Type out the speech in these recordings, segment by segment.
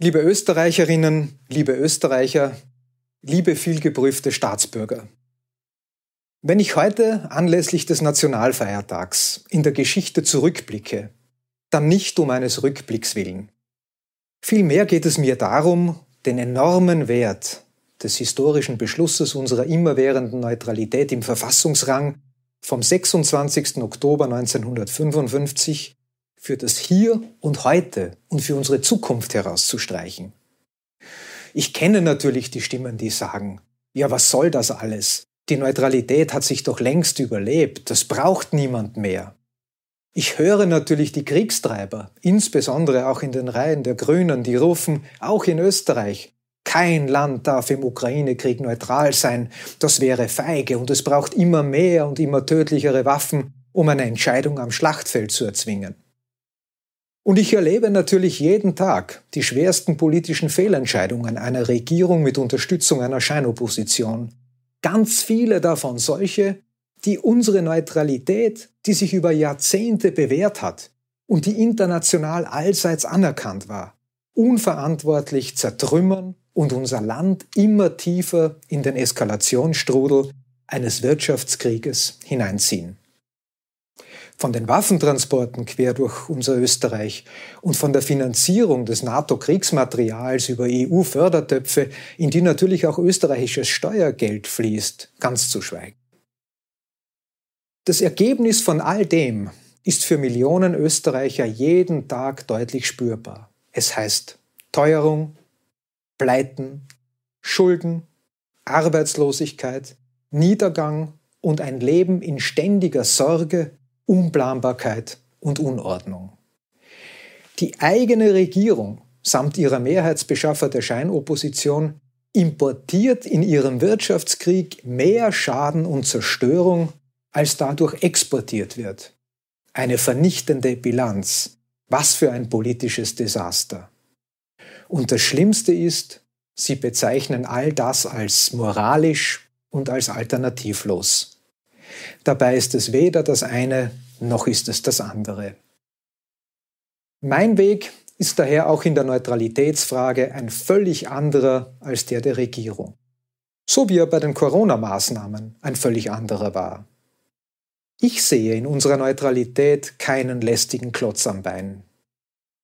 Liebe Österreicherinnen, liebe Österreicher, liebe vielgeprüfte Staatsbürger. Wenn ich heute anlässlich des Nationalfeiertags in der Geschichte zurückblicke, dann nicht um eines Rückblicks willen. Vielmehr geht es mir darum, den enormen Wert des historischen Beschlusses unserer immerwährenden Neutralität im Verfassungsrang vom 26. Oktober 1955 für das Hier und Heute und für unsere Zukunft herauszustreichen. Ich kenne natürlich die Stimmen, die sagen, ja, was soll das alles? Die Neutralität hat sich doch längst überlebt, das braucht niemand mehr. Ich höre natürlich die Kriegstreiber, insbesondere auch in den Reihen der Grünen, die rufen, auch in Österreich, kein Land darf im Ukraine-Krieg neutral sein, das wäre feige und es braucht immer mehr und immer tödlichere Waffen, um eine Entscheidung am Schlachtfeld zu erzwingen. Und ich erlebe natürlich jeden Tag die schwersten politischen Fehlentscheidungen einer Regierung mit Unterstützung einer Scheinopposition. Ganz viele davon solche, die unsere Neutralität, die sich über Jahrzehnte bewährt hat und die international allseits anerkannt war, unverantwortlich zertrümmern und unser Land immer tiefer in den Eskalationsstrudel eines Wirtschaftskrieges hineinziehen von den Waffentransporten quer durch unser Österreich und von der Finanzierung des NATO-Kriegsmaterials über EU-Fördertöpfe, in die natürlich auch österreichisches Steuergeld fließt, ganz zu schweigen. Das Ergebnis von all dem ist für Millionen Österreicher jeden Tag deutlich spürbar. Es heißt Teuerung, Pleiten, Schulden, Arbeitslosigkeit, Niedergang und ein Leben in ständiger Sorge Unplanbarkeit und Unordnung. Die eigene Regierung samt ihrer Mehrheitsbeschaffer der Scheinopposition importiert in ihrem Wirtschaftskrieg mehr Schaden und Zerstörung, als dadurch exportiert wird. Eine vernichtende Bilanz. Was für ein politisches Desaster. Und das Schlimmste ist, sie bezeichnen all das als moralisch und als alternativlos. Dabei ist es weder das eine noch ist es das andere. Mein Weg ist daher auch in der Neutralitätsfrage ein völlig anderer als der der Regierung. So wie er bei den Corona-Maßnahmen ein völlig anderer war. Ich sehe in unserer Neutralität keinen lästigen Klotz am Bein.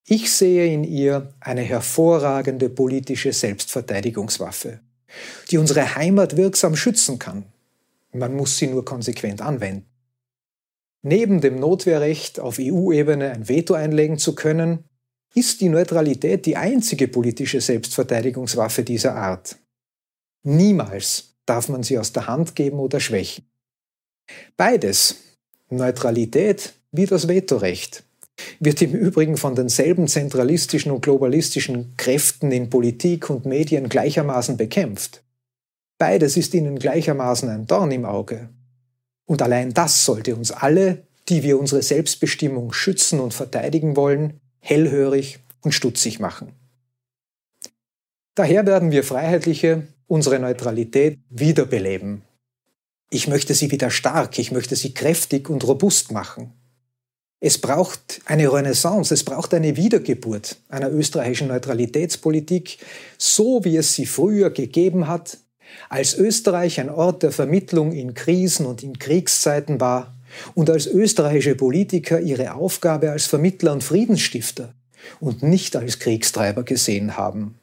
Ich sehe in ihr eine hervorragende politische Selbstverteidigungswaffe, die unsere Heimat wirksam schützen kann man muss sie nur konsequent anwenden. Neben dem Notwehrrecht auf EU-Ebene ein Veto einlegen zu können, ist die Neutralität die einzige politische Selbstverteidigungswaffe dieser Art. Niemals darf man sie aus der Hand geben oder schwächen. Beides, Neutralität wie das Vetorecht, wird im Übrigen von denselben zentralistischen und globalistischen Kräften in Politik und Medien gleichermaßen bekämpft. Beides ist ihnen gleichermaßen ein Dorn im Auge. Und allein das sollte uns alle, die wir unsere Selbstbestimmung schützen und verteidigen wollen, hellhörig und stutzig machen. Daher werden wir Freiheitliche unsere Neutralität wiederbeleben. Ich möchte sie wieder stark, ich möchte sie kräftig und robust machen. Es braucht eine Renaissance, es braucht eine Wiedergeburt einer österreichischen Neutralitätspolitik, so wie es sie früher gegeben hat, als Österreich ein Ort der Vermittlung in Krisen und in Kriegszeiten war und als österreichische Politiker ihre Aufgabe als Vermittler und Friedensstifter und nicht als Kriegstreiber gesehen haben.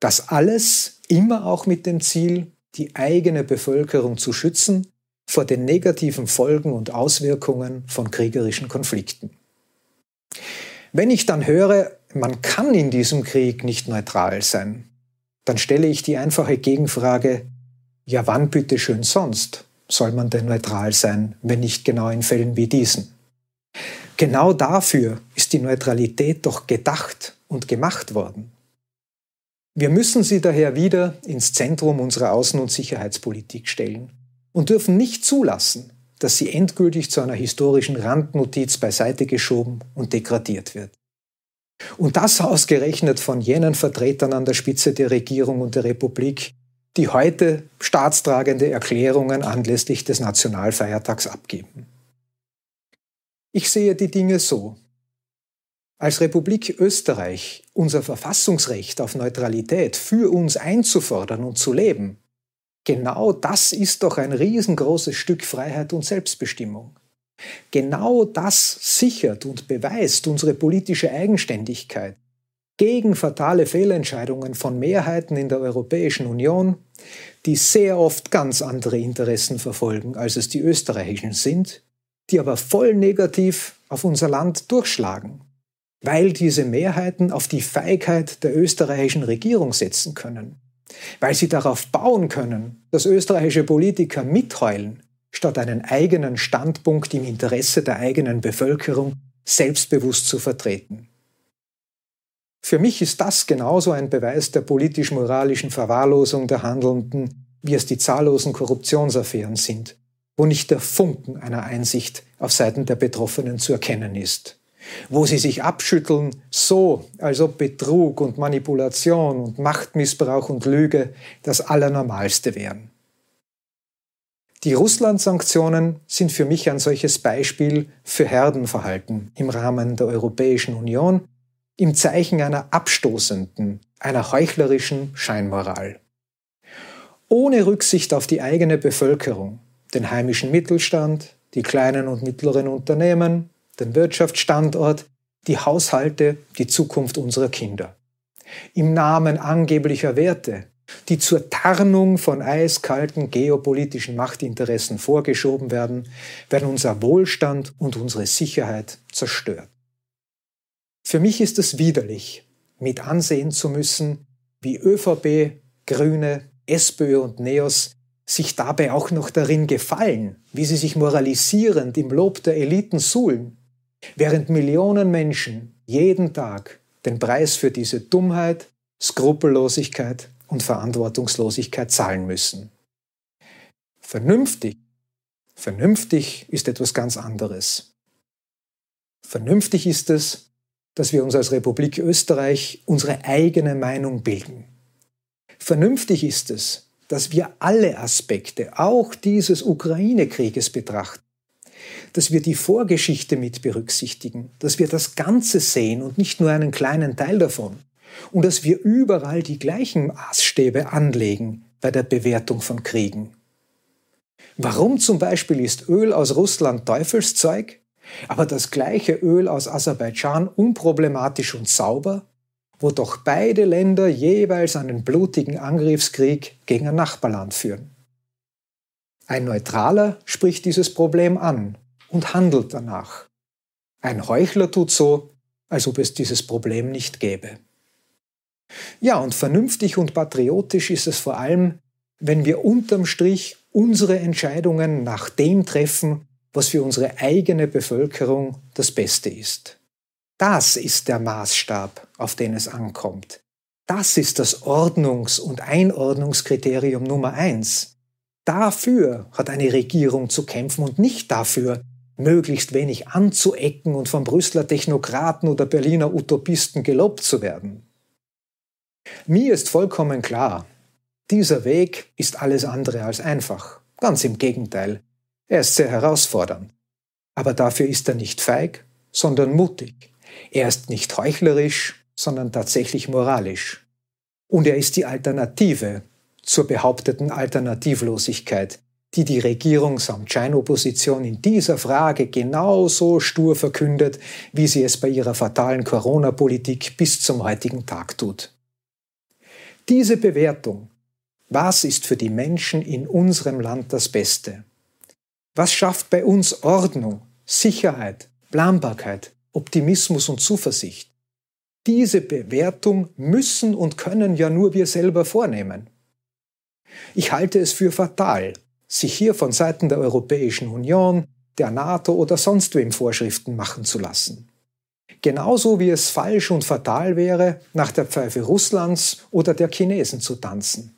Das alles immer auch mit dem Ziel, die eigene Bevölkerung zu schützen vor den negativen Folgen und Auswirkungen von kriegerischen Konflikten. Wenn ich dann höre, man kann in diesem Krieg nicht neutral sein, dann stelle ich die einfache Gegenfrage, ja wann bitte schön sonst soll man denn neutral sein, wenn nicht genau in Fällen wie diesen? Genau dafür ist die Neutralität doch gedacht und gemacht worden. Wir müssen sie daher wieder ins Zentrum unserer Außen- und Sicherheitspolitik stellen und dürfen nicht zulassen, dass sie endgültig zu einer historischen Randnotiz beiseite geschoben und degradiert wird. Und das ausgerechnet von jenen Vertretern an der Spitze der Regierung und der Republik, die heute staatstragende Erklärungen anlässlich des Nationalfeiertags abgeben. Ich sehe die Dinge so. als Republik Österreich unser Verfassungsrecht auf Neutralität für uns einzufordern und zu leben, genau das ist doch ein riesengroßes Stück Freiheit und Selbstbestimmung. Genau das sichert und beweist unsere politische Eigenständigkeit. Gegen fatale Fehlentscheidungen von Mehrheiten in der Europäischen Union, die sehr oft ganz andere Interessen verfolgen, als es die österreichischen sind, die aber voll negativ auf unser Land durchschlagen, weil diese Mehrheiten auf die Feigheit der österreichischen Regierung setzen können, weil sie darauf bauen können, dass österreichische Politiker mitheulen, statt einen eigenen Standpunkt im Interesse der eigenen Bevölkerung selbstbewusst zu vertreten. Für mich ist das genauso ein Beweis der politisch-moralischen Verwahrlosung der Handelnden, wie es die zahllosen Korruptionsaffären sind, wo nicht der Funken einer Einsicht auf Seiten der Betroffenen zu erkennen ist, wo sie sich abschütteln, so als ob Betrug und Manipulation und Machtmissbrauch und Lüge das Allernormalste wären. Die Russland-Sanktionen sind für mich ein solches Beispiel für Herdenverhalten im Rahmen der Europäischen Union im Zeichen einer abstoßenden, einer heuchlerischen Scheinmoral. Ohne Rücksicht auf die eigene Bevölkerung, den heimischen Mittelstand, die kleinen und mittleren Unternehmen, den Wirtschaftsstandort, die Haushalte, die Zukunft unserer Kinder. Im Namen angeblicher Werte, die zur Tarnung von eiskalten geopolitischen Machtinteressen vorgeschoben werden, werden unser Wohlstand und unsere Sicherheit zerstört. Für mich ist es widerlich, mit ansehen zu müssen, wie ÖVP, Grüne, SPÖ und NEOS sich dabei auch noch darin gefallen, wie sie sich moralisierend im Lob der Eliten suhlen, während Millionen Menschen jeden Tag den Preis für diese Dummheit, Skrupellosigkeit und Verantwortungslosigkeit zahlen müssen. Vernünftig, vernünftig ist etwas ganz anderes. Vernünftig ist es, dass wir uns als Republik Österreich unsere eigene Meinung bilden. Vernünftig ist es, dass wir alle Aspekte, auch dieses Ukraine-Krieges betrachten, dass wir die Vorgeschichte mit berücksichtigen, dass wir das Ganze sehen und nicht nur einen kleinen Teil davon, und dass wir überall die gleichen Maßstäbe anlegen bei der Bewertung von Kriegen. Warum zum Beispiel ist Öl aus Russland Teufelszeug, aber das gleiche Öl aus Aserbaidschan unproblematisch und sauber, wo doch beide Länder jeweils einen blutigen Angriffskrieg gegen ein Nachbarland führen? Ein Neutraler spricht dieses Problem an und handelt danach. Ein Heuchler tut so, als ob es dieses Problem nicht gäbe. Ja, und vernünftig und patriotisch ist es vor allem, wenn wir unterm Strich unsere Entscheidungen nach dem treffen, was für unsere eigene Bevölkerung das Beste ist. Das ist der Maßstab, auf den es ankommt. Das ist das Ordnungs- und Einordnungskriterium Nummer eins. Dafür hat eine Regierung zu kämpfen und nicht dafür, möglichst wenig anzuecken und von Brüsseler Technokraten oder Berliner Utopisten gelobt zu werden. Mir ist vollkommen klar, dieser Weg ist alles andere als einfach. Ganz im Gegenteil, er ist sehr herausfordernd. Aber dafür ist er nicht feig, sondern mutig. Er ist nicht heuchlerisch, sondern tatsächlich moralisch. Und er ist die Alternative zur behaupteten Alternativlosigkeit, die die Regierung samt Scheinopposition in dieser Frage genauso stur verkündet, wie sie es bei ihrer fatalen Corona-Politik bis zum heutigen Tag tut. Diese Bewertung, was ist für die Menschen in unserem Land das Beste? Was schafft bei uns Ordnung, Sicherheit, Planbarkeit, Optimismus und Zuversicht? Diese Bewertung müssen und können ja nur wir selber vornehmen. Ich halte es für fatal, sich hier von Seiten der Europäischen Union, der NATO oder sonst wem Vorschriften machen zu lassen. Genauso wie es falsch und fatal wäre, nach der Pfeife Russlands oder der Chinesen zu tanzen.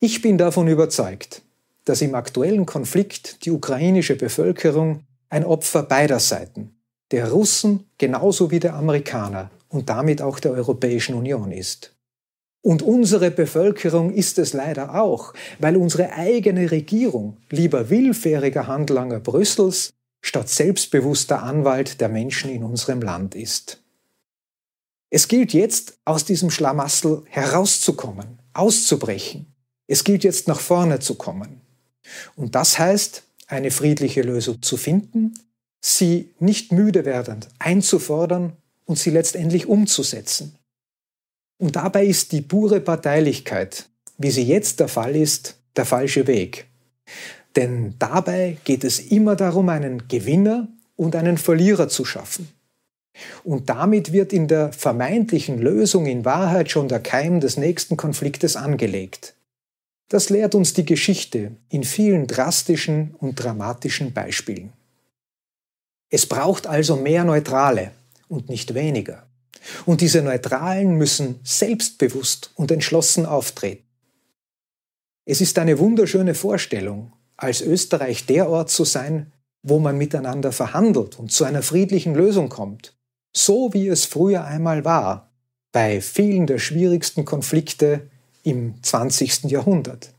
Ich bin davon überzeugt, dass im aktuellen Konflikt die ukrainische Bevölkerung ein Opfer beider Seiten, der Russen genauso wie der Amerikaner und damit auch der Europäischen Union ist. Und unsere Bevölkerung ist es leider auch, weil unsere eigene Regierung lieber willfähriger Handlanger Brüssels statt selbstbewusster Anwalt der Menschen in unserem Land ist. Es gilt jetzt, aus diesem Schlamassel herauszukommen, auszubrechen. Es gilt jetzt, nach vorne zu kommen. Und das heißt, eine friedliche Lösung zu finden, sie nicht müde werdend einzufordern und sie letztendlich umzusetzen. Und dabei ist die pure Parteilichkeit, wie sie jetzt der Fall ist, der falsche Weg. Denn dabei geht es immer darum, einen Gewinner und einen Verlierer zu schaffen. Und damit wird in der vermeintlichen Lösung in Wahrheit schon der Keim des nächsten Konfliktes angelegt. Das lehrt uns die Geschichte in vielen drastischen und dramatischen Beispielen. Es braucht also mehr Neutrale und nicht weniger. Und diese Neutralen müssen selbstbewusst und entschlossen auftreten. Es ist eine wunderschöne Vorstellung, als Österreich der Ort zu sein, wo man miteinander verhandelt und zu einer friedlichen Lösung kommt, so wie es früher einmal war, bei vielen der schwierigsten Konflikte im 20. Jahrhundert.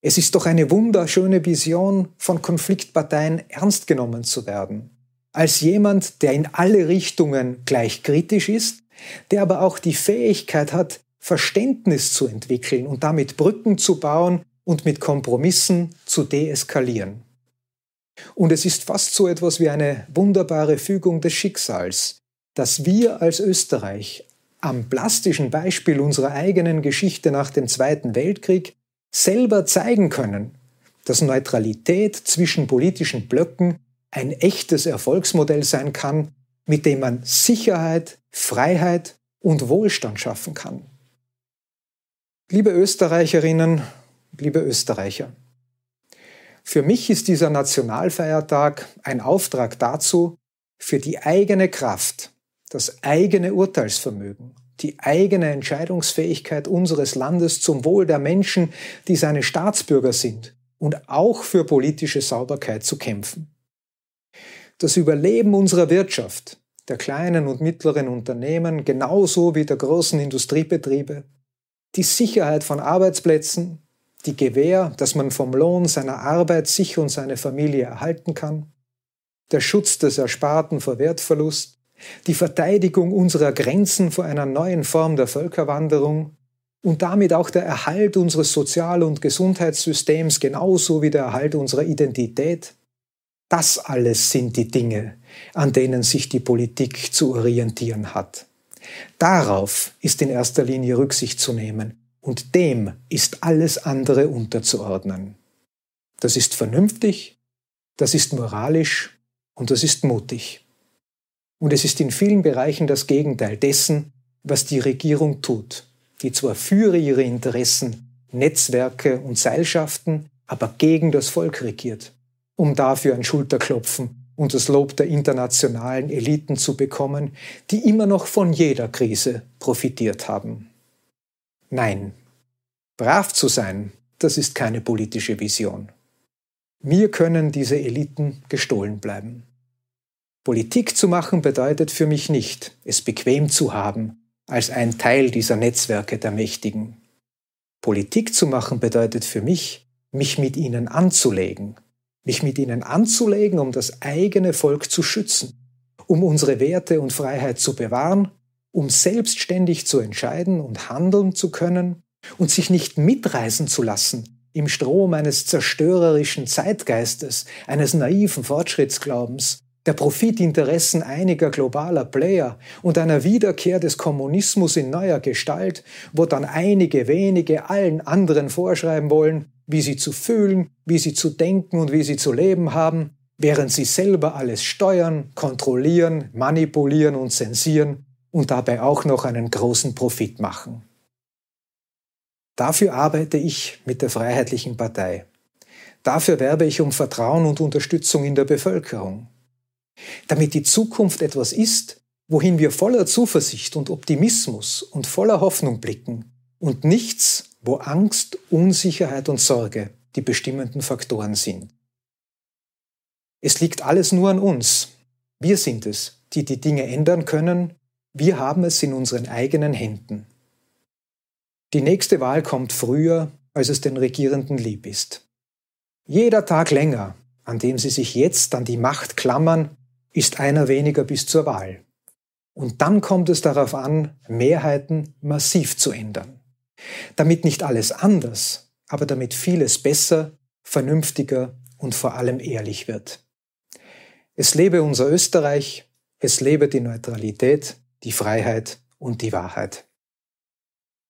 Es ist doch eine wunderschöne Vision, von Konfliktparteien ernst genommen zu werden, als jemand, der in alle Richtungen gleich kritisch ist, der aber auch die Fähigkeit hat, Verständnis zu entwickeln und damit Brücken zu bauen und mit Kompromissen zu deeskalieren. Und es ist fast so etwas wie eine wunderbare Fügung des Schicksals, dass wir als Österreich am plastischen Beispiel unserer eigenen Geschichte nach dem Zweiten Weltkrieg selber zeigen können, dass Neutralität zwischen politischen Blöcken ein echtes Erfolgsmodell sein kann, mit dem man Sicherheit, Freiheit und Wohlstand schaffen kann. Liebe Österreicherinnen, liebe Österreicher, für mich ist dieser Nationalfeiertag ein Auftrag dazu, für die eigene Kraft, das eigene Urteilsvermögen, die eigene Entscheidungsfähigkeit unseres Landes zum Wohl der Menschen, die seine Staatsbürger sind, und auch für politische Sauberkeit zu kämpfen. Das Überleben unserer Wirtschaft, der kleinen und mittleren Unternehmen genauso wie der großen Industriebetriebe, die Sicherheit von Arbeitsplätzen, die Gewähr, dass man vom Lohn seiner Arbeit sich und seine Familie erhalten kann, der Schutz des Ersparten vor Wertverlust, die Verteidigung unserer Grenzen vor einer neuen Form der Völkerwanderung und damit auch der Erhalt unseres Sozial- und Gesundheitssystems genauso wie der Erhalt unserer Identität. Das alles sind die Dinge, an denen sich die Politik zu orientieren hat. Darauf ist in erster Linie Rücksicht zu nehmen und dem ist alles andere unterzuordnen. Das ist vernünftig, das ist moralisch und das ist mutig. Und es ist in vielen Bereichen das Gegenteil dessen, was die Regierung tut, die zwar für ihre Interessen Netzwerke und Seilschaften, aber gegen das Volk regiert, um dafür ein Schulterklopfen und das Lob der internationalen Eliten zu bekommen, die immer noch von jeder Krise profitiert haben. Nein, brav zu sein, das ist keine politische Vision. Mir können diese Eliten gestohlen bleiben. Politik zu machen bedeutet für mich nicht, es bequem zu haben, als ein Teil dieser Netzwerke der Mächtigen. Politik zu machen bedeutet für mich, mich mit ihnen anzulegen, mich mit ihnen anzulegen, um das eigene Volk zu schützen, um unsere Werte und Freiheit zu bewahren, um selbstständig zu entscheiden und handeln zu können und sich nicht mitreißen zu lassen im Strom eines zerstörerischen Zeitgeistes, eines naiven Fortschrittsglaubens, der Profitinteressen einiger globaler Player und einer Wiederkehr des Kommunismus in neuer Gestalt, wo dann einige wenige allen anderen vorschreiben wollen, wie sie zu fühlen, wie sie zu denken und wie sie zu leben haben, während sie selber alles steuern, kontrollieren, manipulieren und zensieren und dabei auch noch einen großen Profit machen. Dafür arbeite ich mit der Freiheitlichen Partei. Dafür werbe ich um Vertrauen und Unterstützung in der Bevölkerung damit die Zukunft etwas ist, wohin wir voller Zuversicht und Optimismus und voller Hoffnung blicken und nichts, wo Angst, Unsicherheit und Sorge die bestimmenden Faktoren sind. Es liegt alles nur an uns. Wir sind es, die die Dinge ändern können. Wir haben es in unseren eigenen Händen. Die nächste Wahl kommt früher, als es den Regierenden lieb ist. Jeder Tag länger an dem Sie sich jetzt an die Macht klammern, ist einer weniger bis zur Wahl. Und dann kommt es darauf an, Mehrheiten massiv zu ändern. Damit nicht alles anders, aber damit vieles besser, vernünftiger und vor allem ehrlich wird. Es lebe unser Österreich, es lebe die Neutralität, die Freiheit und die Wahrheit.